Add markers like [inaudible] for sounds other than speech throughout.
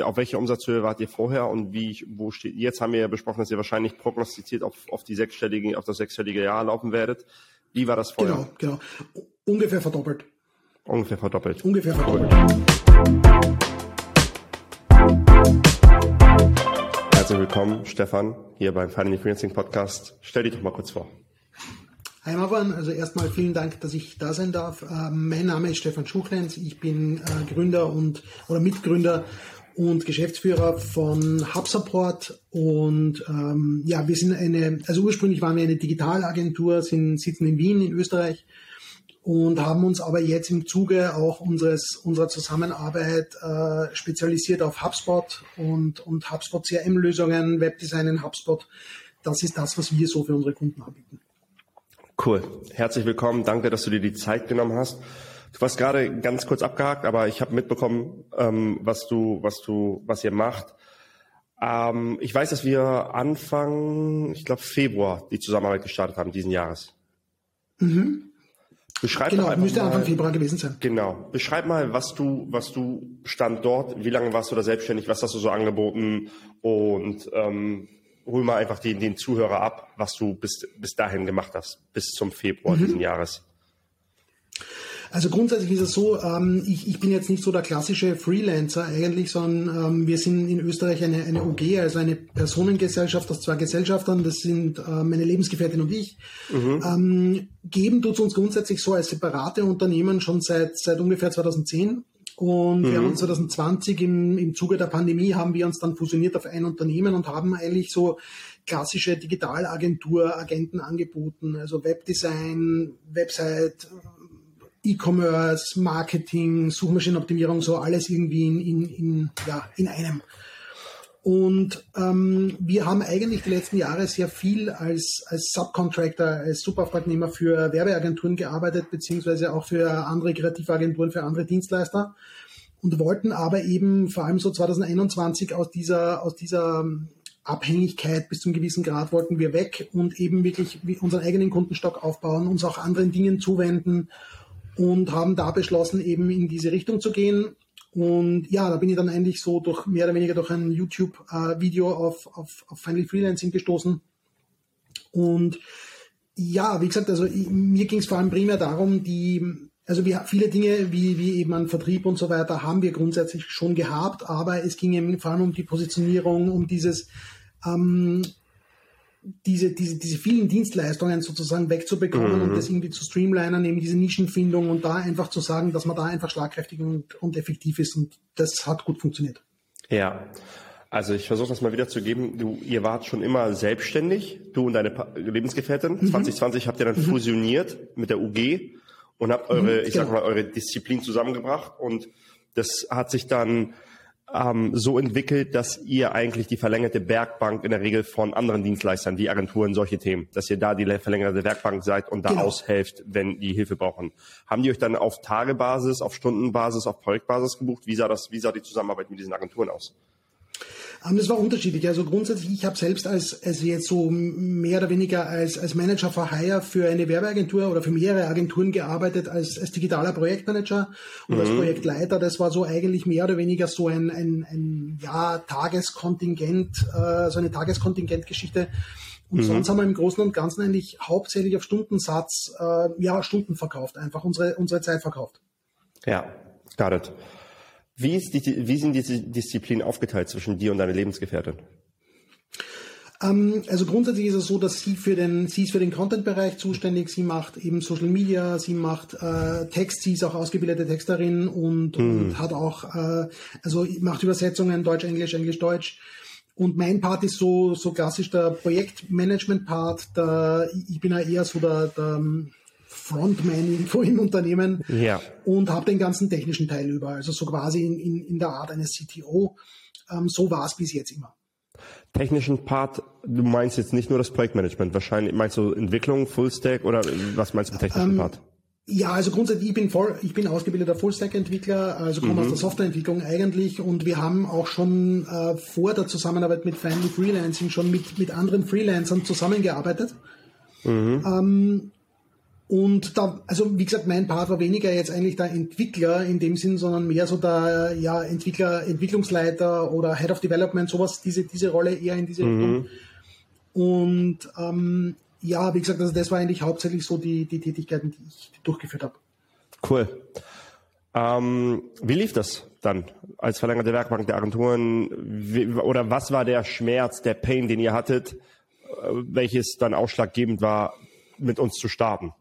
auf welche Umsatzhöhe wart ihr vorher und wie, wo steht, jetzt haben wir ja besprochen, dass ihr wahrscheinlich prognostiziert auf, auf die sechsstellige, auf das sechsstellige Jahr laufen werdet. Wie war das vorher? Genau, genau. Ungefähr verdoppelt. Ungefähr verdoppelt. Ungefähr verdoppelt. Herzlich willkommen, Stefan, hier beim Finally Freelancing Podcast. Stell dich doch mal kurz vor. Hi Marwan, also erstmal vielen Dank, dass ich da sein darf. Ähm, mein Name ist Stefan Schuchlenz, ich bin äh, Gründer und oder Mitgründer und Geschäftsführer von HubSupport und ähm, ja, wir sind eine, also ursprünglich waren wir eine Digitalagentur, sind, sitzen in Wien in Österreich und haben uns aber jetzt im Zuge auch unseres, unserer Zusammenarbeit äh, spezialisiert auf HubSpot und, und HubSpot CRM-Lösungen, Webdesign in HubSpot. Das ist das, was wir so für unsere Kunden anbieten. Cool. Herzlich willkommen. Danke, dass du dir die Zeit genommen hast. Du warst gerade ganz kurz abgehakt, aber ich habe mitbekommen, ähm, was du, was du, was ihr macht. Ähm, ich weiß, dass wir Anfang, ich glaube Februar, die Zusammenarbeit gestartet haben diesen Jahres. Mhm. Beschreib genau, müsste mal, Anfang Februar gewesen sein. Genau. Beschreib mal, was du, was du stand dort, wie lange warst du da selbstständig, was hast du so angeboten und ähm, hol mal einfach den, den Zuhörer ab, was du bis, bis dahin gemacht hast, bis zum Februar mhm. diesen Jahres. Also grundsätzlich ist es so, ähm, ich, ich bin jetzt nicht so der klassische Freelancer eigentlich, sondern ähm, wir sind in Österreich eine, eine OG, also eine Personengesellschaft aus zwei Gesellschaftern, das sind äh, meine Lebensgefährtin und ich. Mhm. Ähm, geben tut es uns grundsätzlich so als separate Unternehmen schon seit, seit ungefähr 2010. Und mhm. wir haben uns 2020 im, im Zuge der Pandemie haben wir uns dann fusioniert auf ein Unternehmen und haben eigentlich so klassische Digitalagentur-Agenten angeboten, also Webdesign, Website, E-Commerce, Marketing, Suchmaschinenoptimierung, so alles irgendwie in, in, in, ja, in einem. Und ähm, wir haben eigentlich die letzten Jahre sehr viel als, als Subcontractor, als Subauftragnehmer für Werbeagenturen gearbeitet, beziehungsweise auch für andere Kreativagenturen, für andere Dienstleister und wollten aber eben vor allem so 2021 aus dieser, aus dieser Abhängigkeit bis zum gewissen Grad wollten wir weg und eben wirklich unseren eigenen Kundenstock aufbauen, uns auch anderen Dingen zuwenden und haben da beschlossen, eben in diese Richtung zu gehen. Und ja, da bin ich dann eigentlich so durch mehr oder weniger durch ein YouTube-Video auf, auf, auf Finally Freelancing gestoßen. Und ja, wie gesagt, also mir ging es vor allem primär darum, die, also wir, viele Dinge wie, wie eben ein Vertrieb und so weiter haben wir grundsätzlich schon gehabt, aber es ging eben vor allem um die Positionierung, um dieses ähm, diese, diese, diese vielen Dienstleistungen sozusagen wegzubekommen mhm. und das irgendwie zu streamlinen, eben diese Nischenfindung und da einfach zu sagen, dass man da einfach schlagkräftig und, und effektiv ist und das hat gut funktioniert. Ja. Also ich versuche das mal wiederzugeben. Du, ihr wart schon immer selbstständig, du und deine Lebensgefährtin. Mhm. 2020 habt ihr dann mhm. fusioniert mit der UG und habt eure, mhm, ich sag genau. mal, eure Disziplin zusammengebracht und das hat sich dann ähm, so entwickelt, dass ihr eigentlich die verlängerte Werkbank in der Regel von anderen Dienstleistern, wie Agenturen, solche Themen, dass ihr da die verlängerte Werkbank seid und da genau. aushelft, wenn die Hilfe brauchen. Haben die euch dann auf Tagebasis, auf Stundenbasis, auf Projektbasis gebucht? Wie sah das, wie sah die Zusammenarbeit mit diesen Agenturen aus? Das war unterschiedlich. Also grundsätzlich, ich habe selbst als, als jetzt so mehr oder weniger als, als Manager for Hire für eine Werbeagentur oder für mehrere Agenturen gearbeitet, als, als digitaler Projektmanager und mhm. als Projektleiter. Das war so eigentlich mehr oder weniger so ein, ein, ein ja, Tageskontingent, äh, so eine Tageskontingentgeschichte. Und mhm. sonst haben wir im Großen und Ganzen eigentlich hauptsächlich auf Stundensatz, äh, ja, Stunden verkauft, einfach unsere, unsere Zeit verkauft. Ja, got it. Wie, ist die, wie sind diese Disziplinen aufgeteilt zwischen dir und deiner Lebensgefährtin? Ähm, also grundsätzlich ist es so, dass sie für den, sie ist für den Content-Bereich zuständig, sie macht eben Social Media, sie macht äh, Text, sie ist auch ausgebildete Texterin und, mhm. und hat auch, äh, also macht Übersetzungen Deutsch, Englisch, Englisch, Deutsch. Und mein Part ist so, so klassisch der Projektmanagement-Part. Ich bin ja eher so der, der Frontman irgendwo [laughs] im Unternehmen ja. und habe den ganzen technischen Teil über, also so quasi in, in, in der Art eines CTO. Ähm, so war es bis jetzt immer. Technischen Part, du meinst jetzt nicht nur das Projektmanagement, wahrscheinlich meinst du Entwicklung, Fullstack oder was meinst du mit technischen ähm, Part? Ja, also grundsätzlich, ich bin, voll, ich bin ausgebildeter Fullstack-Entwickler, also komme mhm. aus der Softwareentwicklung eigentlich und wir haben auch schon äh, vor der Zusammenarbeit mit Family Freelancing schon mit, mit anderen Freelancern zusammengearbeitet. Mhm. Ähm, Und da, also wie gesagt, mein Part war weniger jetzt eigentlich der Entwickler in dem Sinn, sondern mehr so der ja, Entwickler, Entwicklungsleiter oder Head of Development, sowas, diese, diese Rolle eher in diese mhm. Richtung. Und ähm, ja, wie gesagt, also das war eigentlich hauptsächlich so die, die Tätigkeiten, die ich durchgeführt habe. Cool. Ähm, wie lief das dann als verlängerte Werkbank der Agenturen? Wie, oder was war der Schmerz, der Pain, den ihr hattet, äh, welches dann ausschlaggebend war, mit uns zu starten?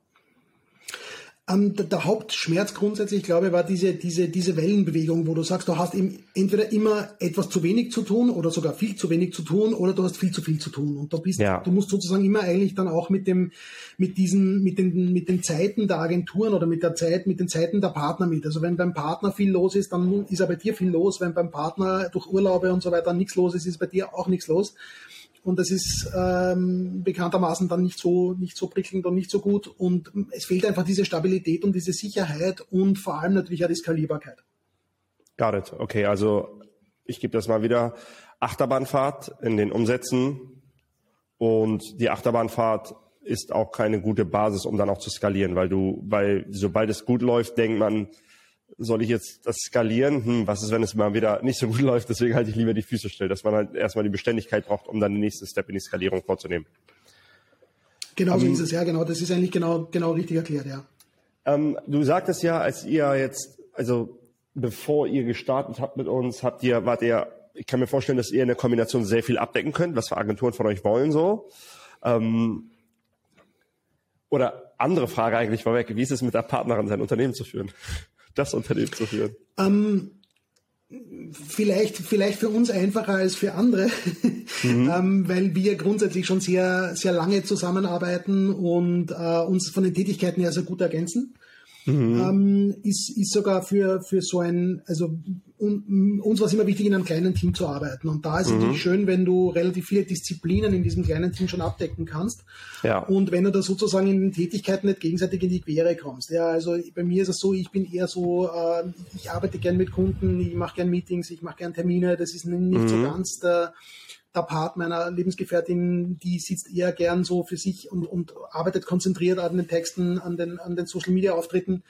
Ähm, der, der, Hauptschmerz grundsätzlich, glaube ich, war diese, diese, diese Wellenbewegung, wo du sagst, du hast eben entweder immer etwas zu wenig zu tun oder sogar viel zu wenig zu tun oder du hast viel zu viel zu tun. Und da bist, ja. du musst sozusagen immer eigentlich dann auch mit dem, mit diesen, mit den, mit den Zeiten der Agenturen oder mit der Zeit, mit den Zeiten der Partner mit. Also wenn beim Partner viel los ist, dann ist er bei dir viel los. Wenn beim Partner durch Urlaube und so weiter nichts los ist, ist bei dir auch nichts los. Und das ist ähm, bekanntermaßen dann nicht so, nicht so prickelnd und nicht so gut. Und es fehlt einfach diese Stabilität und diese Sicherheit und vor allem natürlich auch die Skalierbarkeit. Got it. Okay, also ich gebe das mal wieder. Achterbahnfahrt in den Umsätzen und die Achterbahnfahrt ist auch keine gute Basis, um dann auch zu skalieren, weil du, weil sobald es gut läuft, denkt man, soll ich jetzt das skalieren? Hm, was ist, wenn es mal wieder nicht so gut [laughs] läuft? Deswegen halte ich lieber die Füße still, dass man halt erstmal die Beständigkeit braucht, um dann den nächsten Step in die Skalierung vorzunehmen. Genau so ähm, ist es, ja, genau. Das ist eigentlich genau, genau richtig erklärt, ja. Ähm, du sagtest ja, als ihr jetzt, also bevor ihr gestartet habt mit uns, habt ihr, wart ihr, ich kann mir vorstellen, dass ihr in der Kombination sehr viel abdecken könnt, was für Agenturen von euch wollen so. Ähm, oder andere Frage eigentlich vorweg, wie ist es mit der Partnerin, sein Unternehmen zu führen? Das Unternehmen zu führen? Ähm, vielleicht, vielleicht für uns einfacher als für andere, mhm. [laughs] ähm, weil wir grundsätzlich schon sehr, sehr lange zusammenarbeiten und äh, uns von den Tätigkeiten her sehr gut ergänzen. Mhm. Ähm, ist, ist sogar für, für so ein, also un, uns war es immer wichtig, in einem kleinen Team zu arbeiten. Und da ist es mhm. natürlich schön, wenn du relativ viele Disziplinen in diesem kleinen Team schon abdecken kannst. Ja. Und wenn du da sozusagen in den Tätigkeiten nicht gegenseitig in die Quere kommst. Ja, also bei mir ist es so, ich bin eher so, äh, ich arbeite gern mit Kunden, ich mache gern Meetings, ich mache gern Termine. Das ist nicht mhm. so ganz der der Part meiner Lebensgefährtin, die sitzt eher gern so für sich und, und arbeitet konzentriert an den Texten, an den, an den Social Media Auftritten.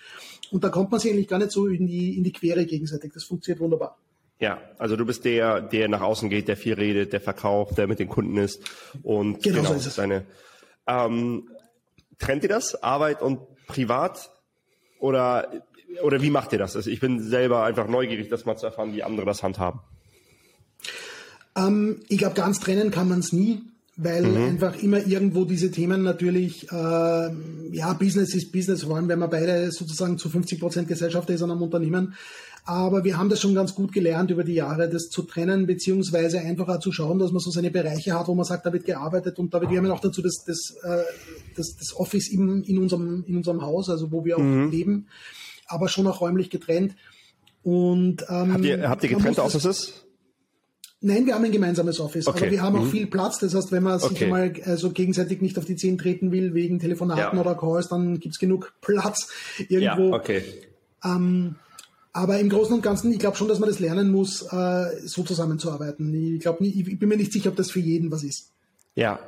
Und da kommt man sich eigentlich gar nicht so in die, in die Quere gegenseitig. Das funktioniert wunderbar. Ja, also du bist der, der nach außen geht, der viel redet, der verkauft, der mit den Kunden ist und genau, genau so ist es. Deine, ähm, trennt ihr das, Arbeit und Privat? Oder, oder wie macht ihr das? Also ich bin selber einfach neugierig, das mal zu erfahren, wie andere das handhaben. Ähm, ich glaube, ganz trennen kann man es nie, weil mhm. einfach immer irgendwo diese Themen natürlich, äh, ja, Business ist Business, vor allem wenn man beide sozusagen zu 50 Prozent Gesellschaft ist an einem Unternehmen. Aber wir haben das schon ganz gut gelernt über die Jahre, das zu trennen, beziehungsweise einfach auch zu schauen, dass man so seine Bereiche hat, wo man sagt, da wird gearbeitet und da wird, wir haben auch dazu das, das, äh, das, das Office in, in, unserem, in unserem Haus, also wo wir auch mhm. leben, aber schon auch räumlich getrennt. Und, ähm, habt ihr, habt ihr getrennte Offices? Nein, wir haben ein gemeinsames Office, okay. aber wir haben auch mhm. viel Platz. Das heißt, wenn man okay. sich mal also gegenseitig nicht auf die Zehen treten will wegen Telefonaten ja. oder Calls, dann gibt's genug Platz irgendwo. Ja, okay. Ähm, aber im Großen und Ganzen, ich glaube schon, dass man das lernen muss, äh, so zusammenzuarbeiten. Ich glaube, ich bin mir nicht sicher, ob das für jeden was ist. Ja.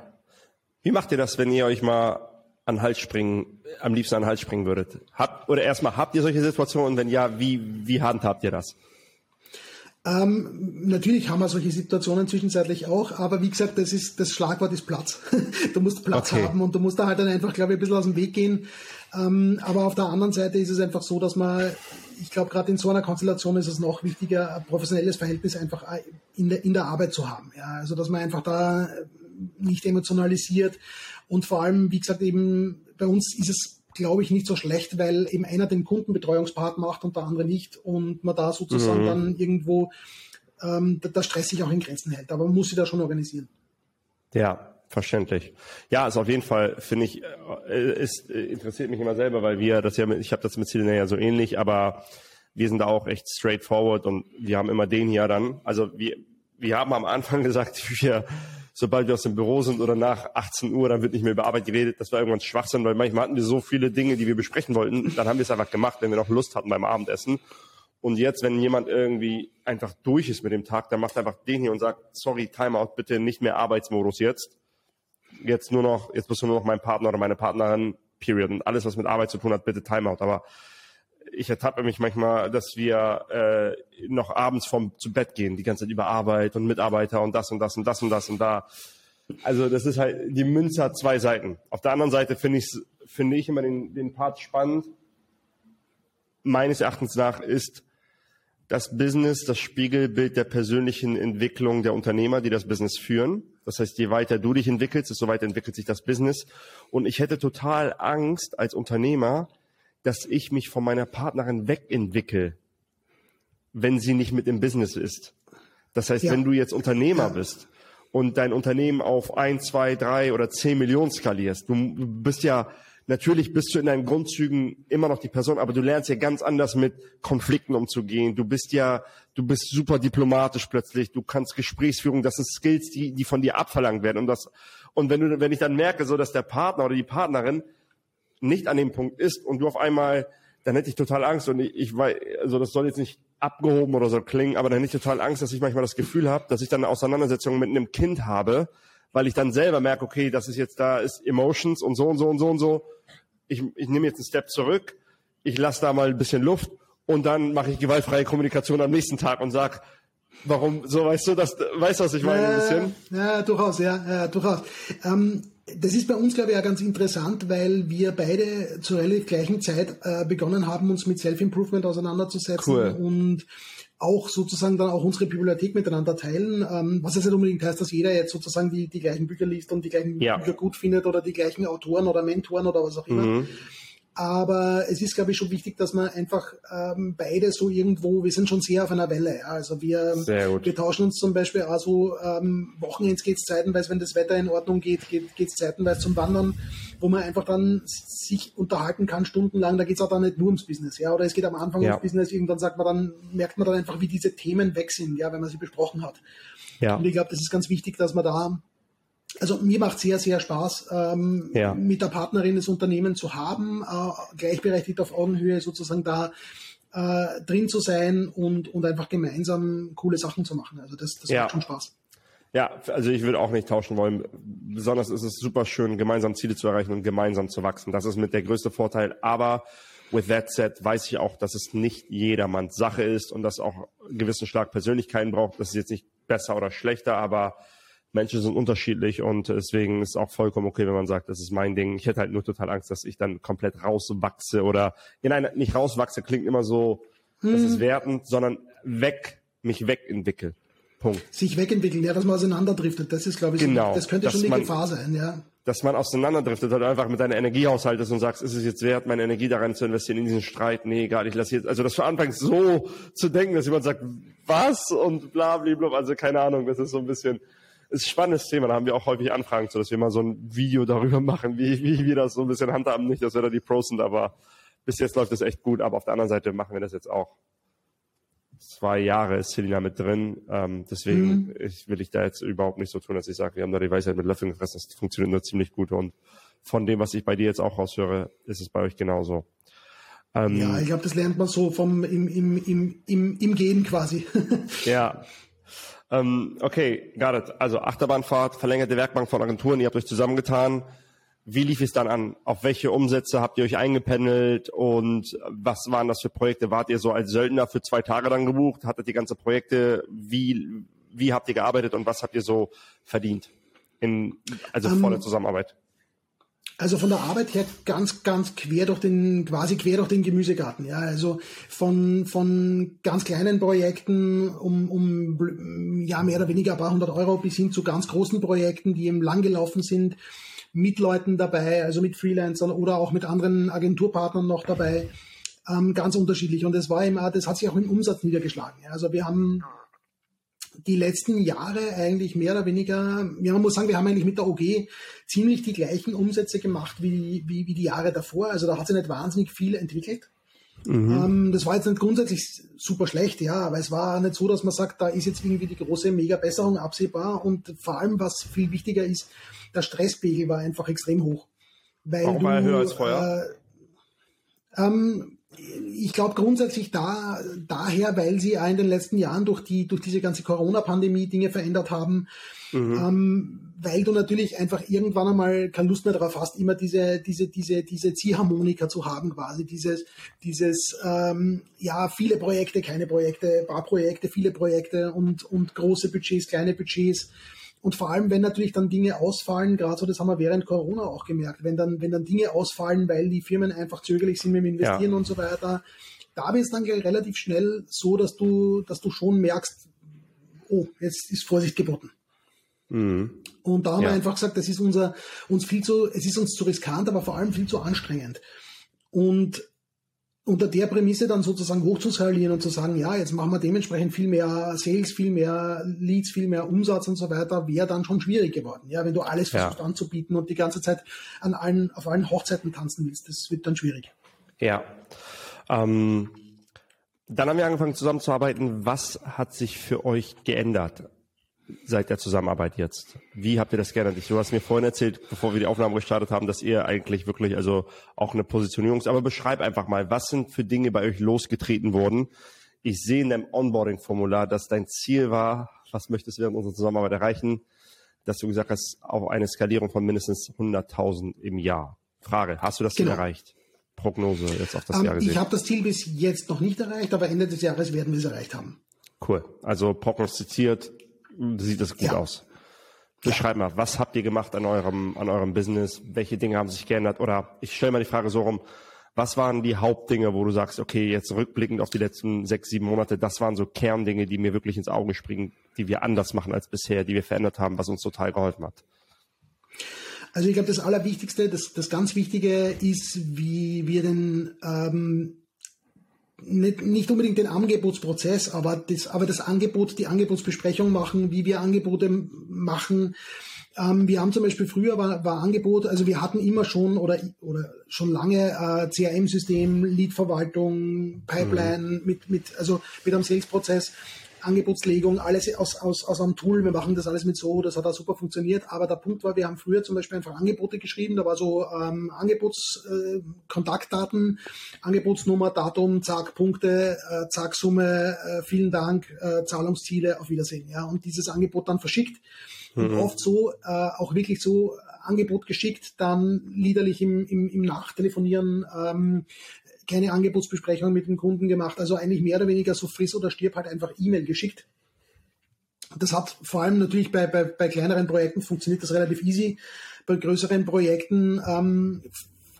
Wie macht ihr das, wenn ihr euch mal an Hals springen, am liebsten an Hals springen würdet? Habt, oder erstmal, habt ihr solche Situationen? Wenn ja, wie, wie handhabt ihr das? Ähm, natürlich haben wir solche Situationen zwischenzeitlich auch, aber wie gesagt, das ist das Schlagwort ist Platz. [laughs] du musst Platz okay. haben und du musst da halt dann einfach, glaube ich, ein bisschen aus dem Weg gehen. Ähm, aber auf der anderen Seite ist es einfach so, dass man, ich glaube, gerade in so einer Konstellation ist es noch wichtiger, ein professionelles Verhältnis einfach in der, in der Arbeit zu haben. Ja, also dass man einfach da nicht emotionalisiert und vor allem, wie gesagt, eben bei uns ist es glaube ich, nicht so schlecht, weil eben einer den Kundenbetreuungspart macht und der andere nicht und man da sozusagen mhm. dann irgendwo ähm, der Stress sich auch in Grenzen hält. Aber man muss sich da schon organisieren. Ja, verständlich. Ja, ist auf jeden Fall, finde ich, äh, ist, äh, interessiert mich immer selber, weil wir das ja, mit, ich habe das mit Selena ja so ähnlich, aber wir sind da auch echt straightforward und wir haben immer den hier dann. Also wir, wir haben am Anfang [laughs] gesagt, wir sobald wir aus dem Büro sind oder nach 18 Uhr, dann wird nicht mehr über Arbeit geredet. Das war irgendwann Schwachsinn, weil manchmal hatten wir so viele Dinge, die wir besprechen wollten. Dann haben wir es einfach gemacht, wenn wir noch Lust hatten beim Abendessen. Und jetzt, wenn jemand irgendwie einfach durch ist mit dem Tag, dann macht er einfach den hier und sagt, sorry, Timeout, bitte nicht mehr Arbeitsmodus jetzt. Jetzt nur noch, jetzt bist du nur noch mein Partner oder meine Partnerin. period. Und alles, was mit Arbeit zu tun hat, bitte Timeout. Aber ich ertappe mich manchmal, dass wir äh, noch abends vom zu Bett gehen, die ganze Zeit über Arbeit und Mitarbeiter und das und das und das und das und da. Also das ist halt, die Münze hat zwei Seiten. Auf der anderen Seite finde ich, finde ich immer den, den Part spannend. Meines Erachtens nach ist das Business das Spiegelbild der persönlichen Entwicklung der Unternehmer, die das Business führen. Das heißt, je weiter du dich entwickelst, desto weiter entwickelt sich das Business. Und ich hätte total Angst als Unternehmer, dass ich mich von meiner Partnerin wegentwickle, wenn sie nicht mit im Business ist. Das heißt, ja. wenn du jetzt Unternehmer ja. bist und dein Unternehmen auf ein, zwei, drei oder zehn Millionen skalierst, du bist ja, natürlich bist du in deinen Grundzügen immer noch die Person, aber du lernst ja ganz anders mit Konflikten umzugehen. Du bist ja, du bist super diplomatisch plötzlich. Du kannst Gesprächsführung, das sind Skills, die, die von dir abverlangt werden. Und das, und wenn du, wenn ich dann merke, so, dass der Partner oder die Partnerin nicht an dem Punkt ist und du auf einmal, dann hätte ich total Angst und ich, ich weiß, also das soll jetzt nicht abgehoben oder so klingen, aber dann hätte ich total Angst, dass ich manchmal das Gefühl habe, dass ich dann eine Auseinandersetzung mit einem Kind habe, weil ich dann selber merke, okay, das ist jetzt da ist Emotions und so und so und so und so. Ich, ich nehme jetzt einen Step zurück, ich lasse da mal ein bisschen Luft und dann mache ich gewaltfreie Kommunikation am nächsten Tag und sag, warum so, weißt du, das, weißt du, was ich meine ja, ein bisschen? Ja, durchaus, ja, ja durchaus. Ähm, das ist bei uns, glaube ich, auch ganz interessant, weil wir beide zur relativ gleichen Zeit äh, begonnen haben, uns mit Self-Improvement auseinanderzusetzen cool. und auch sozusagen dann auch unsere Bibliothek miteinander teilen, ähm, was jetzt nicht unbedingt heißt, dass jeder jetzt sozusagen die, die gleichen Bücher liest und die gleichen ja. Bücher gut findet oder die gleichen Autoren oder Mentoren oder was auch immer. Mhm. Aber es ist, glaube ich, schon wichtig, dass man einfach ähm, beide so irgendwo, wir sind schon sehr auf einer Welle. Ja. Also wir, wir tauschen uns zum Beispiel auch so, ähm, Wochenends geht es zeitenweise, wenn das Wetter in Ordnung geht, geht es zeitenweise zum Wandern, wo man einfach dann sich unterhalten kann, stundenlang. Da geht es auch dann nicht nur ums Business. Ja. Oder es geht am Anfang ja. ums Business, irgendwann sagt man dann, merkt man dann einfach, wie diese Themen weg sind, ja, wenn man sie besprochen hat. Ja. Und ich glaube, das ist ganz wichtig, dass man da also mir macht sehr, sehr Spaß, ähm, ja. mit der Partnerin des Unternehmens zu haben, äh, gleichberechtigt auf Augenhöhe sozusagen da äh, drin zu sein und, und einfach gemeinsam coole Sachen zu machen. Also das, das ja. macht schon Spaß. Ja, also ich würde auch nicht tauschen wollen. Besonders ist es super schön, gemeinsam Ziele zu erreichen und gemeinsam zu wachsen. Das ist mit der größte Vorteil. Aber with that said weiß ich auch, dass es nicht jedermanns Sache ist und dass auch gewissen Schlag Persönlichkeiten braucht. Das ist jetzt nicht besser oder schlechter, aber Menschen sind unterschiedlich und deswegen ist auch vollkommen okay, wenn man sagt, das ist mein Ding. Ich hätte halt nur total Angst, dass ich dann komplett rauswachse oder, ja, nein, nicht rauswachse klingt immer so, hm. das ist hm. wertend, sondern weg, mich wegentwickel. Punkt. Sich wegentwickeln, ja, dass man auseinanderdriftet, das ist, glaube ich, genau, das könnte schon die man, Gefahr sein, ja. Dass man auseinanderdriftet, halt einfach mit deiner Energiehaushalt ist und sagst, ist es jetzt wert, meine Energie daran zu investieren in diesen Streit? Nee, egal, ich lasse jetzt, also das für anfangs so zu denken, dass jemand sagt, was? Und bla, bla, bla, also keine Ahnung, das ist so ein bisschen, ist ein spannendes Thema. Da haben wir auch häufig Anfragen zu, dass wir mal so ein Video darüber machen, wie, wie wir das so ein bisschen handhaben. Nicht, dass wir da die Pros sind, aber bis jetzt läuft es echt gut. Aber auf der anderen Seite machen wir das jetzt auch. Zwei Jahre ist Selina mit drin. Ähm, deswegen mhm. ich, will ich da jetzt überhaupt nicht so tun, dass ich sage, wir haben da die Weisheit mit Löffeln gefressen. Das funktioniert nur ziemlich gut. Und von dem, was ich bei dir jetzt auch raushöre, ist es bei euch genauso. Ähm, ja, ich glaube, das lernt man so vom im, im, im, im, im Gehen quasi. ja, [laughs] ähm, okay, got it. Also Achterbahnfahrt, verlängerte Werkbank von Agenturen, ihr habt euch zusammengetan. Wie lief es dann an? Auf welche Umsätze habt ihr euch eingependelt und was waren das für Projekte? Wart ihr so als Söldner für zwei Tage dann gebucht? Hattet ihr ganze Projekte? Wie, wie habt ihr gearbeitet und was habt ihr so verdient? In, also um, vor der Zusammenarbeit. Also von der Arbeit her ganz, ganz quer durch den, quasi quer durch den Gemüsegarten. Ja, also von, von ganz kleinen Projekten um, um, ja, mehr oder weniger ein paar hundert Euro bis hin zu ganz großen Projekten, die eben lang gelaufen sind, mit Leuten dabei, also mit Freelancern oder auch mit anderen Agenturpartnern noch dabei. Ähm, ganz unterschiedlich. Und das war immer, das hat sich auch im Umsatz niedergeschlagen. Ja, also wir haben die letzten Jahre eigentlich mehr oder weniger, ja, man muss sagen, wir haben eigentlich mit der OG ziemlich die gleichen Umsätze gemacht wie, wie, wie die Jahre davor. Also da hat sich nicht wahnsinnig viel entwickelt. Mhm. Ähm, das war jetzt nicht grundsätzlich super schlecht, ja, aber es war nicht so, dass man sagt, da ist jetzt irgendwie die große Mega-Besserung absehbar und vor allem, was viel wichtiger ist, der Stresspegel war einfach extrem hoch. Weil Warum war er höher als vorher? Äh, ähm, ich glaube grundsätzlich da, daher, weil sie ja in den letzten Jahren durch die, durch diese ganze Corona-Pandemie Dinge verändert haben, mhm. ähm, weil du natürlich einfach irgendwann einmal keine Lust mehr darauf hast, immer diese, diese, diese, diese Ziehharmonika zu haben, quasi dieses, dieses, ähm, ja, viele Projekte, keine Projekte, paar Projekte, viele Projekte und, und große Budgets, kleine Budgets. Und vor allem, wenn natürlich dann Dinge ausfallen, gerade so, das haben wir während Corona auch gemerkt, wenn dann, wenn dann Dinge ausfallen, weil die Firmen einfach zögerlich sind mit dem Investieren ja. und so weiter, da wird es dann relativ schnell so, dass du, dass du schon merkst, oh, jetzt ist Vorsicht geboten. Mhm. Und da haben ja. wir einfach gesagt, das ist unser, uns viel zu, es ist uns zu riskant, aber vor allem viel zu anstrengend. Und unter der Prämisse dann sozusagen hochzuskalieren und zu sagen, ja, jetzt machen wir dementsprechend viel mehr Sales, viel mehr Leads, viel mehr Umsatz und so weiter, wäre dann schon schwierig geworden. Ja, wenn du alles versuchst ja. anzubieten und die ganze Zeit an allen, auf allen Hochzeiten tanzen willst, das wird dann schwierig. Ja. Ähm, dann haben wir angefangen zusammenzuarbeiten. Was hat sich für euch geändert? Seit der Zusammenarbeit jetzt? Wie habt ihr das geändert? Du hast mir vorhin erzählt, bevor wir die Aufnahme gestartet haben, dass ihr eigentlich wirklich also auch eine Positionierung, aber beschreib einfach mal, was sind für Dinge bei euch losgetreten worden? Ich sehe in dem Onboarding-Formular, dass dein Ziel war, was möchtest du während unserer Zusammenarbeit erreichen, dass du gesagt hast, auf eine Skalierung von mindestens 100.000 im Jahr. Frage, hast du das genau. Ziel erreicht? Prognose jetzt auf das um, ähm, Jahr gesehen. Ich habe das Ziel bis jetzt noch nicht erreicht, aber Ende des Jahres werden wir es erreicht haben. Cool. Also prognostiziert sieht das gut ja. aus. Beschreib mal, was habt ihr gemacht an eurem, an eurem Business? Welche Dinge haben sich geändert? Oder ich stelle mal die Frage so rum, was waren die Hauptdinge, wo du sagst, okay, jetzt rückblickend auf die letzten sechs, sieben Monate, das waren so Kerndinge, die mir wirklich ins Auge springen, die wir anders machen als bisher, die wir verändert haben, was uns total geholfen hat? Also ich glaube, das Allerwichtigste, das, das ganz Wichtige ist, wie wir den ähm, nicht, nicht unbedingt den Angebotsprozess, aber das, aber das Angebot, die Angebotsbesprechung machen, wie wir Angebote machen. Ähm, wir haben zum Beispiel früher war, war Angebot, also wir hatten immer schon oder, oder schon lange äh, CRM-System, Lead-Verwaltung, Pipeline mhm. mit, mit, also mit einem Sales-Prozess. Angebotslegung, alles aus, aus, aus einem Tool, wir machen das alles mit so, das hat auch super funktioniert. Aber der Punkt war, wir haben früher zum Beispiel einfach Angebote geschrieben, da war so ähm, Angebotskontaktdaten, äh, Angebotsnummer, Datum, zack, Punkte, äh, zack, Summe, äh, vielen Dank, äh, Zahlungsziele, auf Wiedersehen. Ja, und dieses Angebot dann verschickt. Mhm. Und oft so, äh, auch wirklich so Angebot geschickt, dann liederlich im, im, im Nachtelefonieren ähm, keine Angebotsbesprechung mit dem Kunden gemacht, also eigentlich mehr oder weniger so friss oder stirb halt einfach E-Mail geschickt. Das hat vor allem natürlich bei, bei, bei kleineren Projekten funktioniert das relativ easy. Bei größeren Projekten ähm,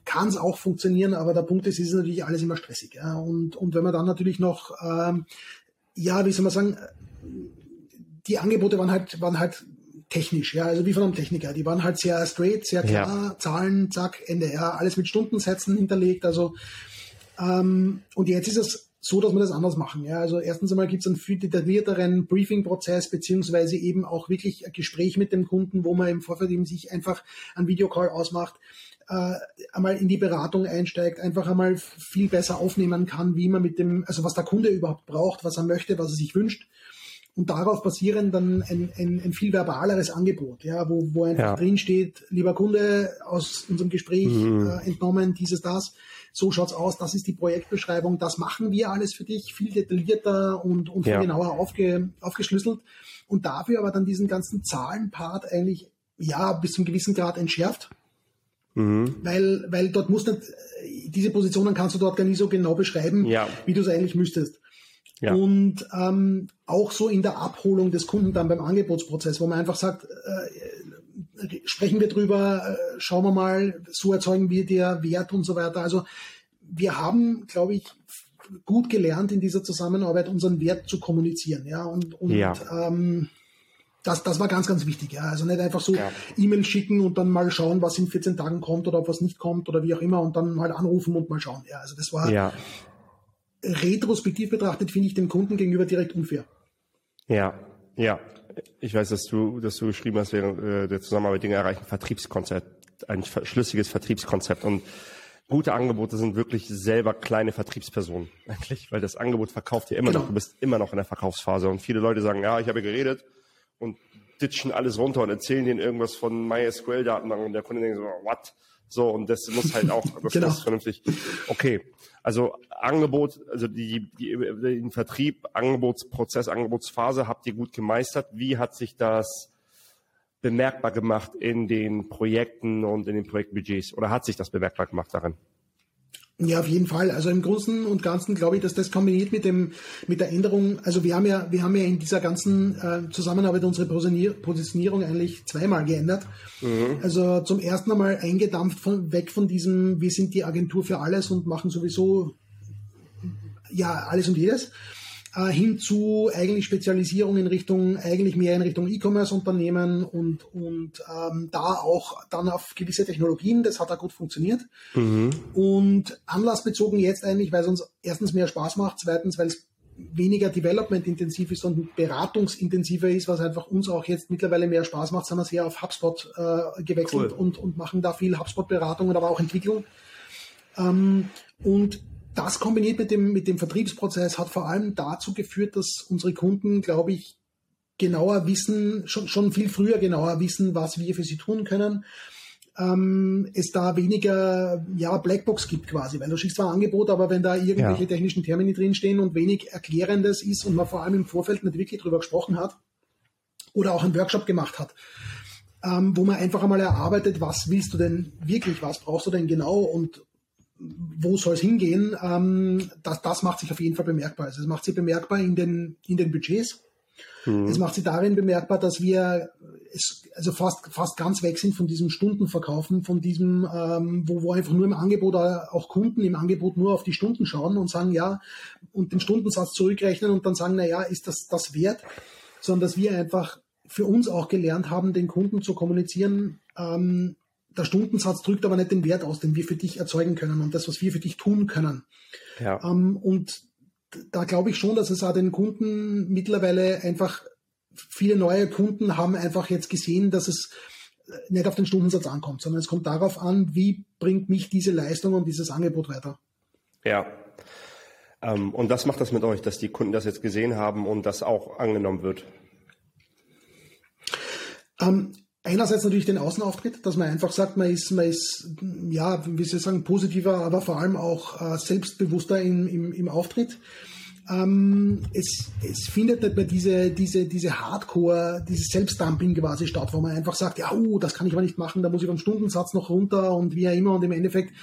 kann es auch funktionieren, aber der Punkt ist, es ist natürlich alles immer stressig. Ja. Und, und wenn man dann natürlich noch, ähm, ja, wie soll man sagen, die Angebote waren halt, waren halt technisch, ja, also wie von einem Techniker. Die waren halt sehr straight, sehr klar, ja. Zahlen, zack, Ende, ja, alles mit Stundensätzen hinterlegt. Also ähm, und jetzt ist es so, dass wir das anders machen. Ja, also erstens einmal gibt es einen viel detaillierteren Briefing-Prozess beziehungsweise eben auch wirklich ein Gespräch mit dem Kunden, wo man im Vorfeld eben sich einfach einen Videocall ausmacht, äh, einmal in die Beratung einsteigt, einfach einmal viel besser aufnehmen kann, wie man mit dem, also was der Kunde überhaupt braucht, was er möchte, was er sich wünscht. Und darauf basieren dann ein, ein, ein viel verbaleres Angebot, ja, wo, wo einfach ja. drin steht, lieber Kunde, aus unserem Gespräch mhm. äh, entnommen, dieses, das so schaut's aus, das ist die Projektbeschreibung, das machen wir alles für dich, viel detaillierter und, und viel ja. genauer aufge, aufgeschlüsselt. Und dafür aber dann diesen ganzen Zahlenpart eigentlich, ja, bis zum gewissen Grad entschärft. Mhm. Weil, weil dort muss nicht, diese Positionen kannst du dort gar nicht so genau beschreiben, ja. wie du es eigentlich müsstest. Ja. Und ähm, auch so in der Abholung des Kunden dann beim Angebotsprozess, wo man einfach sagt, äh, sprechen wir drüber, äh, schauen wir mal, so erzeugen wir dir Wert und so weiter. Also wir haben, glaube ich, gut gelernt in dieser Zusammenarbeit unseren Wert zu kommunizieren. Ja, und, und ja. Ähm, das, das war ganz, ganz wichtig. Ja. Also nicht einfach so ja. E-Mail schicken und dann mal schauen, was in 14 Tagen kommt oder was nicht kommt oder wie auch immer und dann halt anrufen und mal schauen. Ja, also das war ja. Retrospektiv betrachtet, finde ich dem Kunden gegenüber direkt unfair. Ja, ja, ich weiß, dass du, dass du geschrieben hast, während äh, der Zusammenarbeit Dinge erreichen, Vertriebskonzept, ein schlüssiges Vertriebskonzept. Und gute Angebote sind wirklich selber kleine Vertriebspersonen [laughs] eigentlich, weil das Angebot verkauft dir immer genau. noch, du bist immer noch in der Verkaufsphase. Und viele Leute sagen, ja, ich habe geredet und ditchen alles runter und erzählen denen irgendwas von MySQL-Datenbank und der Kunde denkt so, what? So, und das muss halt auch, [laughs] das genau. muss vernünftig. Okay. Also Angebot, also die, die, den Vertrieb, Angebotsprozess, Angebotsphase habt ihr gut gemeistert. Wie hat sich das bemerkbar gemacht in den Projekten und in den Projektbudgets? Oder hat sich das bemerkbar gemacht darin? Ja, auf jeden Fall. Also im Großen und Ganzen glaube ich, dass das kombiniert mit dem mit der Änderung. Also wir haben ja wir haben ja in dieser ganzen äh, Zusammenarbeit unsere Positionierung eigentlich zweimal geändert. Mhm. Also zum ersten Mal eingedampft von weg von diesem wir sind die Agentur für alles und machen sowieso ja alles und jedes äh, hin zu eigentlich Spezialisierung in Richtung, eigentlich mehr in Richtung E-Commerce-Unternehmen und, und ähm, da auch dann auf gewisse Technologien, das hat da gut funktioniert. Mhm. Und anlassbezogen jetzt eigentlich, weil es uns erstens mehr Spaß macht, zweitens, weil es weniger Development-intensiv ist und beratungsintensiver ist, was einfach uns auch jetzt mittlerweile mehr Spaß macht, sind wir sehr auf HubSpot äh, gewechselt cool. und, und machen da viel HubSpot-Beratung, aber auch Entwicklung. Ähm, und das kombiniert mit dem, mit dem Vertriebsprozess hat vor allem dazu geführt, dass unsere Kunden, glaube ich, genauer wissen, schon, schon viel früher genauer wissen, was wir für sie tun können. Ähm, es da weniger ja, Blackbox gibt quasi, weil du schickst zwar ein Angebot, aber wenn da irgendwelche ja. technischen Termini drinstehen und wenig Erklärendes ist und man vor allem im Vorfeld nicht wirklich drüber gesprochen hat oder auch einen Workshop gemacht hat, ähm, wo man einfach einmal erarbeitet, was willst du denn wirklich, was brauchst du denn genau und wo soll es hingehen, ähm, das, das macht sich auf jeden Fall bemerkbar. Also es macht sich bemerkbar in den, in den Budgets. Mhm. Es macht sich darin bemerkbar, dass wir es, also fast, fast ganz weg sind von diesem Stundenverkaufen, von diesem, ähm, wo, wo einfach nur im Angebot auch Kunden im Angebot nur auf die Stunden schauen und sagen, ja, und den Stundensatz zurückrechnen und dann sagen, na ja, ist das das wert? Sondern dass wir einfach für uns auch gelernt haben, den Kunden zu kommunizieren, ähm, der Stundensatz drückt aber nicht den Wert aus, den wir für dich erzeugen können und das, was wir für dich tun können. Ja. Ähm, und da glaube ich schon, dass es auch den Kunden mittlerweile einfach viele neue Kunden haben einfach jetzt gesehen, dass es nicht auf den Stundensatz ankommt, sondern es kommt darauf an, wie bringt mich diese Leistung und dieses Angebot weiter. Ja. Ähm, und was macht das mit euch, dass die Kunden das jetzt gesehen haben und das auch angenommen wird? Ähm, einerseits natürlich den Außenauftritt, dass man einfach sagt, man ist, man ist, ja, wie soll ich sagen, positiver, aber vor allem auch äh, selbstbewusster im, im, im Auftritt. Ähm, es, es findet nicht mehr diese, diese, diese Hardcore, dieses Selbstdumping quasi statt, wo man einfach sagt, ja, uh, das kann ich aber nicht machen, da muss ich vom Stundensatz noch runter und wie auch immer und im Endeffekt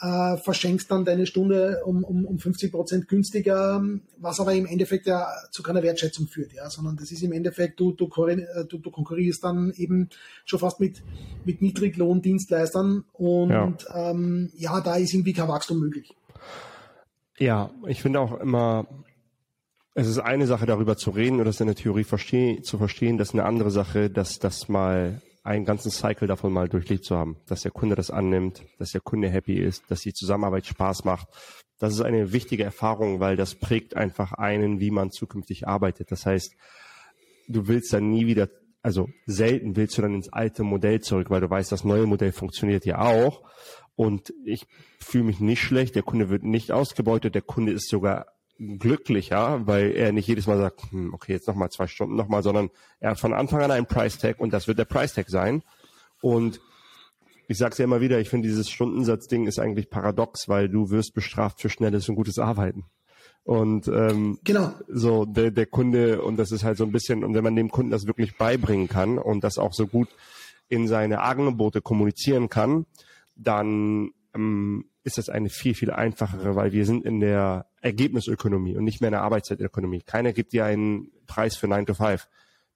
äh, verschenkst dann deine Stunde um, um, um 50 Prozent günstiger, was aber im Endeffekt ja zu keiner Wertschätzung führt, ja, sondern das ist im Endeffekt, du, du, äh, du, du konkurrierst dann eben schon fast mit, mit Niedriglohndienstleistern und ja. Ähm, ja, da ist irgendwie kein Wachstum möglich. Ja, ich finde auch immer, es ist eine Sache, darüber zu reden oder das in der Theorie versteh zu verstehen, das ist eine andere Sache, dass das mal einen ganzen Cycle davon mal durchlebt zu haben, dass der Kunde das annimmt, dass der Kunde happy ist, dass die Zusammenarbeit Spaß macht. Das ist eine wichtige Erfahrung, weil das prägt einfach einen, wie man zukünftig arbeitet. Das heißt, du willst dann nie wieder, also selten willst du dann ins alte Modell zurück, weil du weißt, das neue Modell funktioniert ja auch. Und ich fühle mich nicht schlecht, der Kunde wird nicht ausgebeutet, der Kunde ist sogar glücklicher, weil er nicht jedes Mal sagt, hm, okay, jetzt nochmal zwei Stunden nochmal, sondern er hat von Anfang an einen Price Tag und das wird der Price Tag sein. Und ich sage es ja immer wieder, ich finde dieses Stundensatzding ist eigentlich paradox, weil du wirst bestraft für schnelles und gutes Arbeiten. Und ähm, genau. so der, der Kunde, und das ist halt so ein bisschen, und wenn man dem Kunden das wirklich beibringen kann und das auch so gut in seine Angebote kommunizieren kann, dann ähm, ist das eine viel, viel einfachere, weil wir sind in der Ergebnisökonomie und nicht mehr in der Arbeitszeitökonomie. Keiner gibt dir einen Preis für 9 to 5.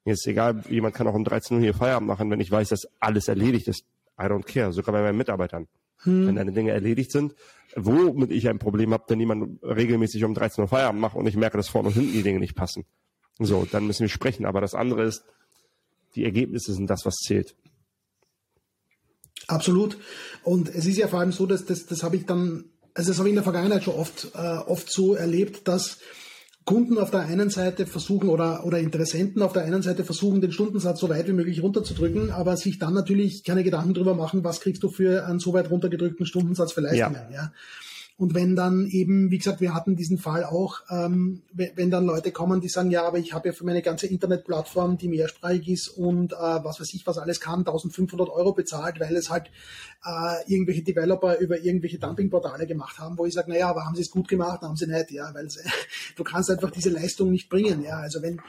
Mir ist egal, jemand kann auch um 13 Uhr hier Feierabend machen, wenn ich weiß, dass alles erledigt ist. I don't care, sogar bei meinen Mitarbeitern. Hm. Wenn deine Dinge erledigt sind, womit ich ein Problem habe, wenn jemand regelmäßig um 13 Uhr Feierabend macht und ich merke, dass vorne und hinten die Dinge nicht passen. So, dann müssen wir sprechen. Aber das andere ist, die Ergebnisse sind das, was zählt. Absolut. Und es ist ja vor allem so, dass das, das habe ich dann, also das habe ich in der Vergangenheit schon oft, äh, oft so erlebt, dass Kunden auf der einen Seite versuchen oder, oder Interessenten auf der einen Seite versuchen, den Stundensatz so weit wie möglich runterzudrücken, aber sich dann natürlich keine Gedanken darüber machen, was kriegst du für einen so weit runtergedrückten Stundensatz für Leistungen. Ja. ja. Und wenn dann eben, wie gesagt, wir hatten diesen Fall auch, ähm, wenn dann Leute kommen, die sagen, ja, aber ich habe ja für meine ganze Internetplattform, die mehrsprachig ist und äh, was weiß ich, was alles kann, 1500 Euro bezahlt, weil es halt äh, irgendwelche Developer über irgendwelche Dumpingportale gemacht haben, wo ich sage, naja, aber haben sie es gut gemacht, haben sie nicht, ja, weil [laughs] du kannst einfach diese Leistung nicht bringen, ja, also wenn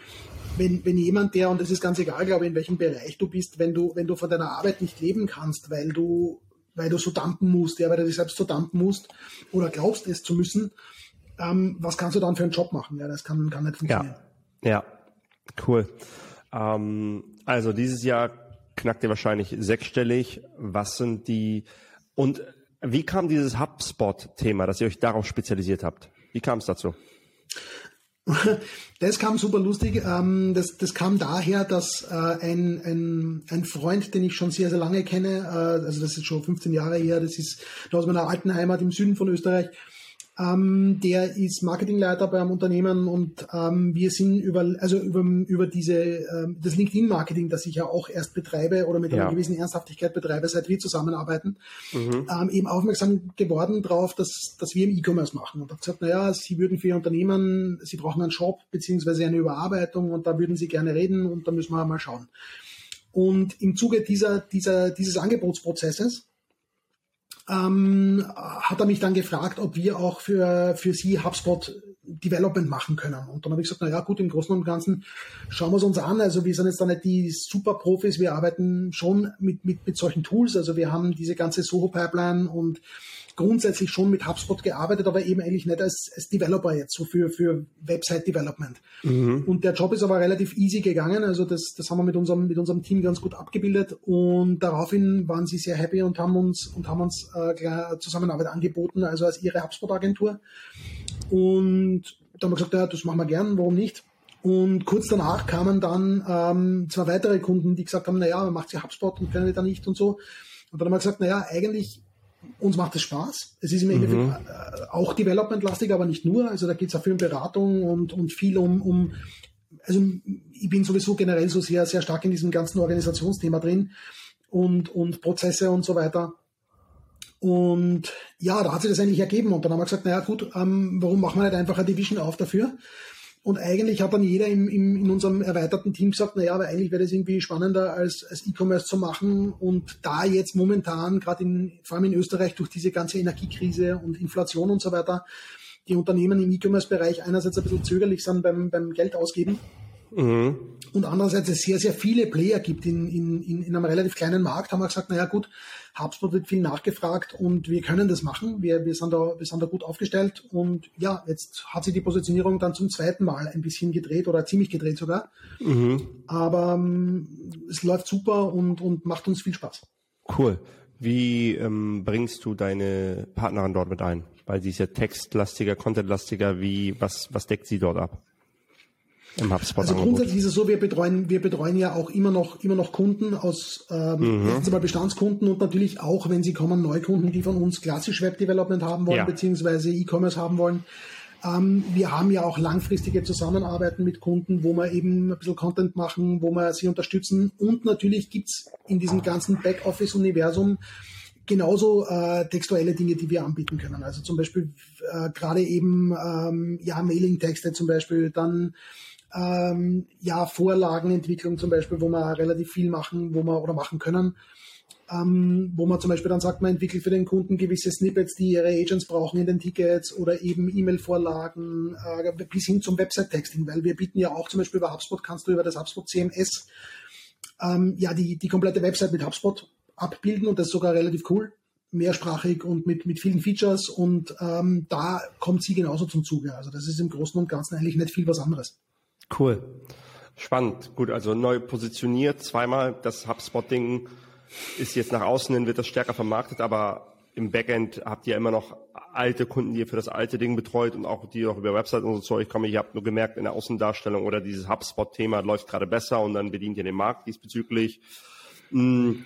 wenn, wenn jemand, der, und das ist ganz egal, glaube ich, in welchem Bereich du bist, wenn du, wenn du von deiner Arbeit nicht leben kannst, weil du weil du so dampen musst, ja, weil du dich selbst so dampen musst oder glaubst es zu müssen, ähm, was kannst du dann für einen Job machen? Ja, das kann, kann nicht funktionieren. Ja, ja. cool. Ähm, also dieses Jahr knackt ihr wahrscheinlich sechsstellig. Was sind die und wie kam dieses HubSpot-Thema, dass ihr euch darauf spezialisiert habt? Wie kam es dazu? [laughs] Das kam super lustig. Ähm, das, das kam daher, dass äh, ein, ein, ein Freund, den ich schon sehr, sehr lange kenne, äh, also das ist schon 15 Jahre her, das ist aus meiner alten Heimat im Süden von Österreich, ähm, der ist Marketingleiter beim Unternehmen und ähm, wir sind über, also über, über diese, ähm, das LinkedIn-Marketing, das ich ja auch erst betreibe oder mit ja. einer gewissen Ernsthaftigkeit betreibe, seit wir zusammenarbeiten, mhm. ähm, eben aufmerksam geworden darauf, dass, dass wir im E-Commerce machen. Und habe gesagt, naja, Sie würden für Ihr Unternehmen, Sie brauchen einen Shop beziehungsweise eine Überarbeitung und da würden Sie gerne reden und da müssen wir mal schauen. Und im Zuge dieser, dieser, dieses Angebotsprozesses ähm, hat er mich dann gefragt, ob wir auch für, für sie HubSpot Development machen können. Und dann habe ich gesagt, na ja, gut, im Großen und Ganzen schauen wir es uns an. Also wir sind jetzt da nicht die super Profis, wir arbeiten schon mit, mit, mit solchen Tools. Also wir haben diese ganze Soho-Pipeline und grundsätzlich schon mit HubSpot gearbeitet, aber eben eigentlich nicht als, als Developer jetzt, so für, für Website-Development. Mhm. Und der Job ist aber relativ easy gegangen, also das, das haben wir mit unserem, mit unserem Team ganz gut abgebildet und daraufhin waren sie sehr happy und haben uns, und haben uns äh, Zusammenarbeit angeboten, also als ihre HubSpot-Agentur. Und da haben wir gesagt, ja, das machen wir gern, warum nicht? Und kurz danach kamen dann ähm, zwei weitere Kunden, die gesagt haben, naja, man macht ja HubSpot und können wir da nicht und so. Und dann haben wir gesagt, naja, eigentlich uns macht es Spaß. Es ist im Endeffekt mhm. Äh, auch Development-lastig, aber nicht nur. Also da geht es auch viel um Beratung und, und viel um, um, also ich bin sowieso generell so sehr, sehr stark in diesem ganzen Organisationsthema drin und, und Prozesse und so weiter. Und ja, da hat sich das eigentlich ergeben. Und dann haben wir gesagt, naja gut, ähm, warum machen wir nicht einfach eine Division auf dafür? Und eigentlich hat dann jeder im, im, in unserem erweiterten Team gesagt, naja, aber eigentlich wäre das irgendwie spannender als, als E-Commerce zu machen. Und da jetzt momentan, gerade in, vor allem in Österreich, durch diese ganze Energiekrise und Inflation und so weiter, die Unternehmen im E-Commerce-Bereich einerseits ein bisschen zögerlich sind beim, beim Geld ausgeben Mhm. Und andererseits es sehr, sehr viele Player gibt in, in, in, in einem relativ kleinen Markt, haben wir gesagt, naja gut, HubSpot wird viel nachgefragt und wir können das machen. Wir, wir, sind da, wir sind da gut aufgestellt und ja, jetzt hat sich die Positionierung dann zum zweiten Mal ein bisschen gedreht oder ziemlich gedreht sogar. Mhm. Aber ähm, es läuft super und, und macht uns viel Spaß. Cool. Wie ähm, bringst du deine Partnerin dort mit ein? Weil sie ist ja textlastiger, contentlastiger. Wie, was, was deckt sie dort ab? Im HubSpot also grundsätzlich ist es so, wir betreuen, wir betreuen ja auch immer noch, immer noch Kunden aus, ähm, mhm. mal Bestandskunden und natürlich auch, wenn sie kommen, Neukunden, die von uns klassisch Web Development haben wollen, ja. beziehungsweise E-Commerce haben wollen. Ähm, wir haben ja auch langfristige Zusammenarbeiten mit Kunden, wo wir eben ein bisschen Content machen, wo wir sie unterstützen. Und natürlich gibt's in diesem ganzen Backoffice-Universum genauso äh, textuelle Dinge, die wir anbieten können. Also zum Beispiel äh, gerade eben ähm, ja Mailing-Texte zum Beispiel, dann ähm, ja, Vorlagenentwicklung zum Beispiel, wo wir relativ viel machen, wo wir oder machen können. Ähm, wo man zum Beispiel dann sagt, man entwickelt für den Kunden gewisse Snippets, die ihre Agents brauchen in den Tickets oder eben E-Mail-Vorlagen äh, bis hin zum Website-Texting, weil wir bieten ja auch zum Beispiel über HubSpot, kannst du über das HubSpot CMS ähm, ja die, die komplette Website mit HubSpot abbilden und das ist sogar relativ cool, mehrsprachig und mit, mit vielen Features und ähm, da kommt sie genauso zum Zuge. Also das ist im Großen und Ganzen eigentlich nicht viel was anderes. Cool. Spannend. Gut, also neu positioniert zweimal. Das HubSpot-Ding ist jetzt nach außen hin, wird das stärker vermarktet, aber im Backend habt ihr immer noch alte Kunden, die ihr für das alte Ding betreut und auch die auch über Website und so Zeug kommen. Ich habe nur gemerkt, in der Außendarstellung oder dieses HubSpot-Thema läuft gerade besser und dann bedient ihr den Markt diesbezüglich. Hm.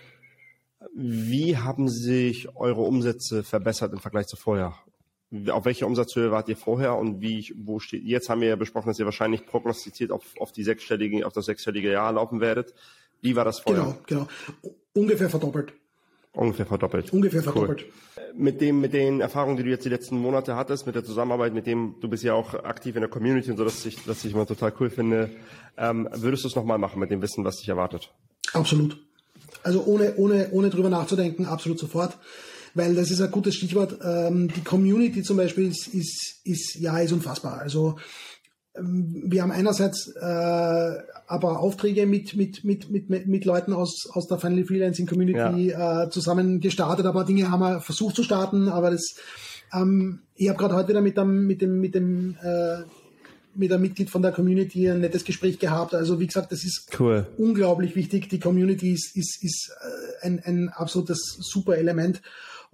Wie haben sich eure Umsätze verbessert im Vergleich zu vorher? Auf welche Umsatzhöhe wart ihr vorher und wie, wo steht, jetzt haben wir ja besprochen, dass ihr wahrscheinlich prognostiziert auf, auf die sechsstellige, auf das sechsstellige Jahr laufen werdet. Wie war das vorher? Genau, genau. Ungefähr verdoppelt. Ungefähr verdoppelt. Ungefähr verdoppelt. Cool. Mit dem, mit den Erfahrungen, die du jetzt die letzten Monate hattest, mit der Zusammenarbeit, mit dem, du bist ja auch aktiv in der Community und so, dass ich, dass ich immer total cool finde. Ähm, würdest du es nochmal machen mit dem Wissen, was dich erwartet? Absolut. Also ohne, ohne, ohne drüber nachzudenken, absolut sofort. Weil das ist ein gutes Stichwort. Ähm, die Community zum Beispiel ist, ist, ist, ja, ist unfassbar. Also, ähm, wir haben einerseits äh, aber Aufträge mit, mit, mit, mit, mit Leuten aus, aus der Finally Freelancing Community ja. äh, zusammen gestartet, aber Dinge haben wir versucht zu starten, aber das ähm, ich habe gerade heute wieder mit dem, mit dem, mit dem äh, mit einem Mitglied von der Community ein nettes Gespräch gehabt. Also wie gesagt, das ist cool. unglaublich wichtig. Die Community ist, ist, ist äh, ein, ein absolutes super Element.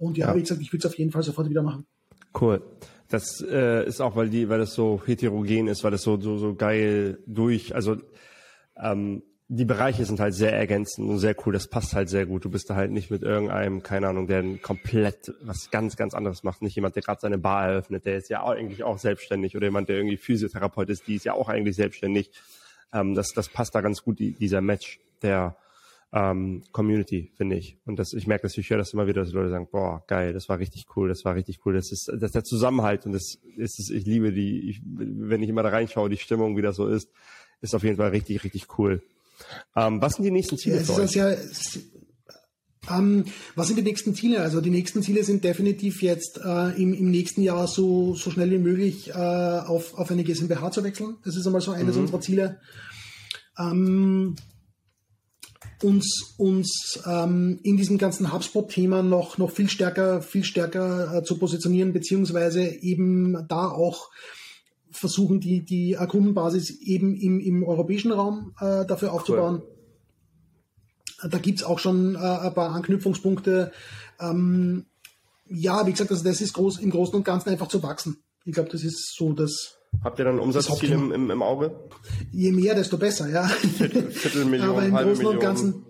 Und ja, ja. wie gesagt, ich würde es auf jeden Fall sofort wieder machen. Cool. Das äh, ist auch, weil die, weil das so heterogen ist, weil das so so, so geil durch, also ähm, die Bereiche sind halt sehr ergänzend und sehr cool. Das passt halt sehr gut. Du bist da halt nicht mit irgendeinem, keine Ahnung, der komplett was ganz, ganz anderes macht. Nicht jemand, der gerade seine Bar eröffnet, der ist ja auch eigentlich auch selbstständig oder jemand, der irgendwie Physiotherapeut ist, die ist ja auch eigentlich selbstständig. Ähm, das, das passt da ganz gut, die, dieser Match der ähm, Community, finde ich. Und das, ich merke das, ich höre das immer wieder, dass Leute sagen, boah, geil, das war richtig cool, das war richtig cool. Das ist, das ist der Zusammenhalt und das ist, ich liebe die, ich, wenn ich immer da reinschaue, die Stimmung, wie das so ist, ist auf jeden Fall richtig, richtig cool. Ähm, was sind die nächsten Ziele ja, für euch? Ja, ähm, was sind die nächsten Ziele? Also die nächsten Ziele sind definitiv jetzt äh, im, im nächsten Jahr so, so schnell wie möglich äh, auf, auf eine GmbH zu wechseln. Das ist einmal so eines mhm. unserer Ziele. Ähm, uns uns ähm, in diesem ganzen HubSpot-Thema noch noch viel stärker viel stärker äh, zu positionieren beziehungsweise eben da auch versuchen, die, die Kundenbasis eben im, im europäischen Raum äh, dafür aufzubauen. Cool. Da gibt's auch schon äh, ein paar Anknüpfungspunkte. Ähm, ja, wie gesagt, also das ist groß, im Großen und Ganzen einfach zu wachsen. Ich glaube, das ist so das. Habt ihr dann ein Umsatzziel im, im, im, Auge? Je mehr, desto besser, ja. Viertel, Viertelmillion, Aber im Großen und Ganzen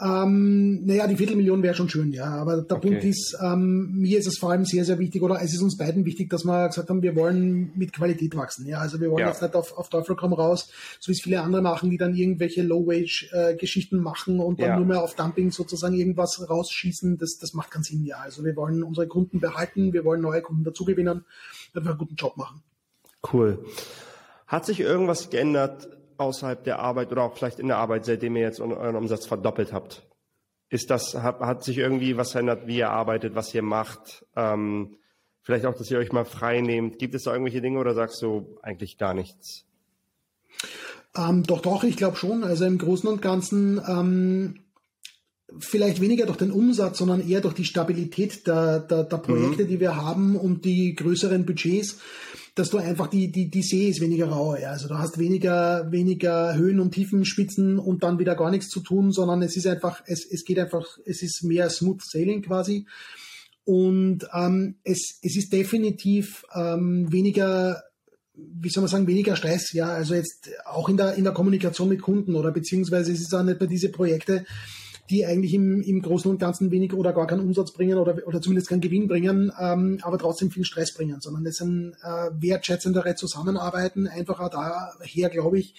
ähm, naja, die Viertelmillion wäre schon schön, ja. Aber der okay. Punkt ist, ähm, mir ist es vor allem sehr, sehr wichtig, oder es ist uns beiden wichtig, dass wir gesagt haben, wir wollen mit Qualität wachsen. Ja, also wir wollen ja. jetzt nicht auf, auf Teufel komm raus, so wie es viele andere machen, die dann irgendwelche Low-Wage-Geschichten äh, machen und dann ja. nur mehr auf Dumping sozusagen irgendwas rausschießen. Das, das macht keinen Sinn, ja. Also wir wollen unsere Kunden behalten, wir wollen neue Kunden dazugewinnen, damit wir einen guten Job machen. Cool. Hat sich irgendwas geändert außerhalb der Arbeit oder auch vielleicht in der Arbeit, seitdem ihr jetzt euren Umsatz verdoppelt habt? Ist das, hat, hat sich irgendwie was verändert, wie ihr arbeitet, was ihr macht? Ähm, vielleicht auch, dass ihr euch mal frei nehmt. Gibt es da irgendwelche Dinge oder sagst du eigentlich gar nichts? Ähm, doch, doch, ich glaube schon. Also im Großen und Ganzen ähm, vielleicht weniger durch den Umsatz, sondern eher durch die Stabilität der, der, der Projekte, mhm. die wir haben und die größeren Budgets dass du einfach die, die, die See ist weniger rau. Ja. Also du hast weniger, weniger Höhen und Tiefen, Spitzen und dann wieder gar nichts zu tun, sondern es ist einfach, es, es geht einfach, es ist mehr Smooth Sailing quasi. Und ähm, es, es ist definitiv ähm, weniger, wie soll man sagen, weniger Stress, ja. Also jetzt auch in der, in der Kommunikation mit Kunden oder beziehungsweise es ist auch nicht mehr diese Projekte, die eigentlich im, im Großen und Ganzen wenig oder gar keinen Umsatz bringen oder, oder zumindest keinen Gewinn bringen, ähm, aber trotzdem viel Stress bringen, sondern es sind äh, wertschätzendere Zusammenarbeiten, einfach auch daher, glaube ich,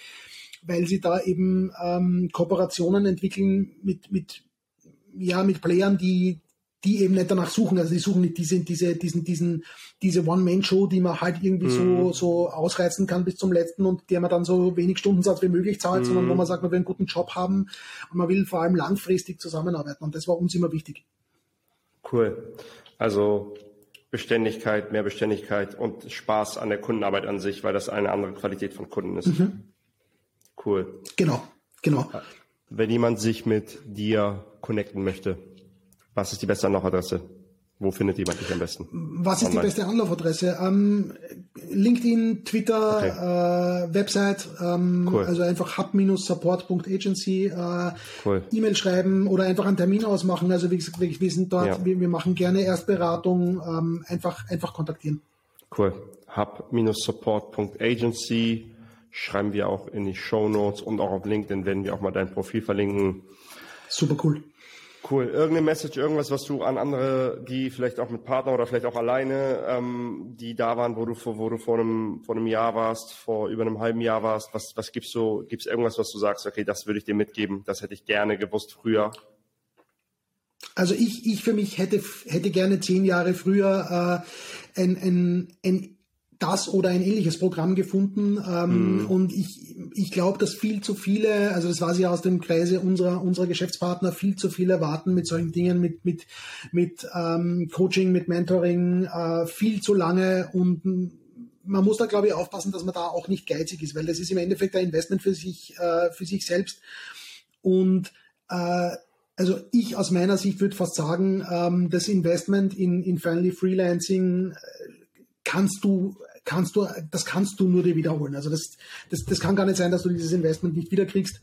weil sie da eben ähm, Kooperationen entwickeln mit, mit, ja, mit Playern, die, die eben nicht danach suchen. Also die suchen nicht diese, diese, diesen, diesen, diese One-Man-Show, die man halt irgendwie mhm. so, so ausreizen kann bis zum letzten und der man dann so wenig Stundensatz wie möglich zahlt, mhm. sondern wo man sagt, man will einen guten Job haben und man will vor allem langfristig zusammenarbeiten. Und das war uns immer wichtig. Cool. Also Beständigkeit, mehr Beständigkeit und Spaß an der Kundenarbeit an sich, weil das eine andere Qualität von Kunden ist. Mhm. Cool. Genau, genau. Wenn jemand sich mit dir connecten möchte, was ist die beste Anlaufadresse? Wo findet jemand dich am besten? Was ist Online? die beste Anlaufadresse? Ähm, LinkedIn, Twitter, okay. äh, Website, ähm, cool. also einfach hub-support.agency, äh, cool. E-Mail schreiben oder einfach einen Termin ausmachen. Also wie gesagt, wir sind dort, ja. wir, wir, machen gerne Erstberatung, ähm, einfach, einfach kontaktieren. Cool. hub-support.agency schreiben wir auch in die Show Notes und auch auf LinkedIn werden wir auch mal dein Profil verlinken. Super cool. Cool. Irgendeine Message, irgendwas, was du an andere, die vielleicht auch mit Partner oder vielleicht auch alleine, ähm, die da waren, wo du vor, wo du vor einem, vor einem Jahr warst, vor über einem halben Jahr warst, was, was gibst du, gibt's irgendwas, was du sagst, okay, das würde ich dir mitgeben, das hätte ich gerne gewusst früher? Also ich, ich für mich hätte, hätte gerne zehn Jahre früher äh, ein, ein, ein das oder ein ähnliches Programm gefunden. Ähm, mm. Und ich, ich glaube, dass viel zu viele, also das war sie ja aus dem Kreise unserer, unserer Geschäftspartner, viel zu viele warten mit solchen Dingen, mit, mit, mit ähm, Coaching, mit Mentoring, äh, viel zu lange und man muss da, glaube ich, aufpassen, dass man da auch nicht geizig ist, weil das ist im Endeffekt ein Investment für sich, äh, für sich selbst. Und äh, also ich aus meiner Sicht würde fast sagen, ähm, das Investment in, in Finally Freelancing äh, kannst du kannst du, das kannst du nur dir wiederholen. Also das, das, das kann gar nicht sein, dass du dieses Investment nicht wiederkriegst.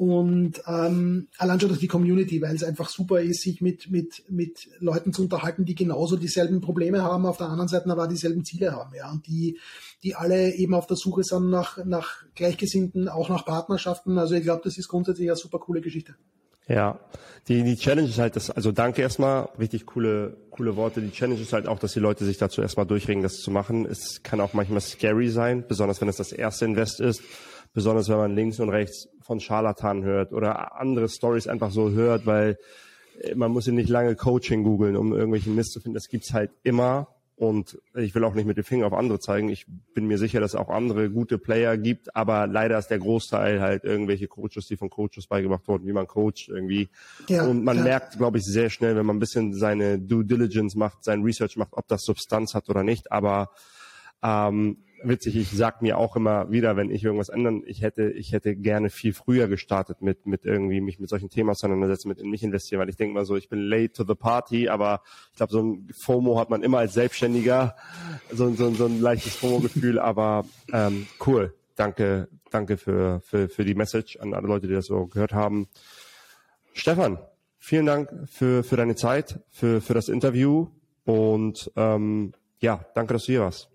Und ähm, allein schon durch die Community, weil es einfach super ist, sich mit, mit, mit Leuten zu unterhalten, die genauso dieselben Probleme haben, auf der anderen Seite aber dieselben Ziele haben, ja, und die, die alle eben auf der Suche sind nach, nach Gleichgesinnten, auch nach Partnerschaften. Also ich glaube, das ist grundsätzlich eine super coole Geschichte. Ja, die, die Challenge ist halt das, also danke erstmal, richtig coole, coole Worte. Die Challenge ist halt auch, dass die Leute sich dazu erstmal durchregen, das zu machen. Es kann auch manchmal scary sein, besonders wenn es das erste Invest ist, besonders wenn man links und rechts von Scharlatan hört oder andere Stories einfach so hört, weil äh, man muss ja nicht lange Coaching googeln, um irgendwelchen Mist zu finden. Das gibt's halt immer und ich will auch nicht mit dem Finger auf andere zeigen. Ich bin mir sicher, dass es auch andere gute Player gibt, aber leider ist der Großteil halt irgendwelche Coaches, die von Coaches beigebracht wurden, wie man coacht irgendwie. Ja, und man ja. merkt, glaube ich, sehr schnell, wenn man ein bisschen seine Due Diligence macht, sein Research macht, ob das Substanz hat oder nicht. Aber ähm, witzig, ich sag mir auch immer wieder, wenn ich irgendwas ändern, ich hätte, ich hätte gerne viel früher gestartet mit, mit irgendwie mich mit solchen Themen auseinandersetzen, mit in mich investieren, weil ich denke mal so, ich bin late to the party, aber ich glaube, so ein FOMO hat man immer als Selbstständiger, so, so, so ein leichtes FOMO-Gefühl, [laughs] aber ähm, cool. Danke, danke für, für, für die Message an alle Leute, die das so gehört haben. Stefan, vielen Dank für, für deine Zeit, für, für das Interview und ähm, ja, danke, dass du hier warst.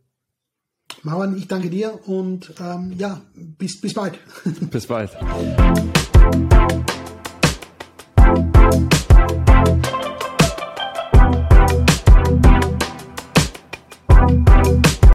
Mauern, ich danke dir und ähm, ja, bis, bis bald. [laughs] Bis bald.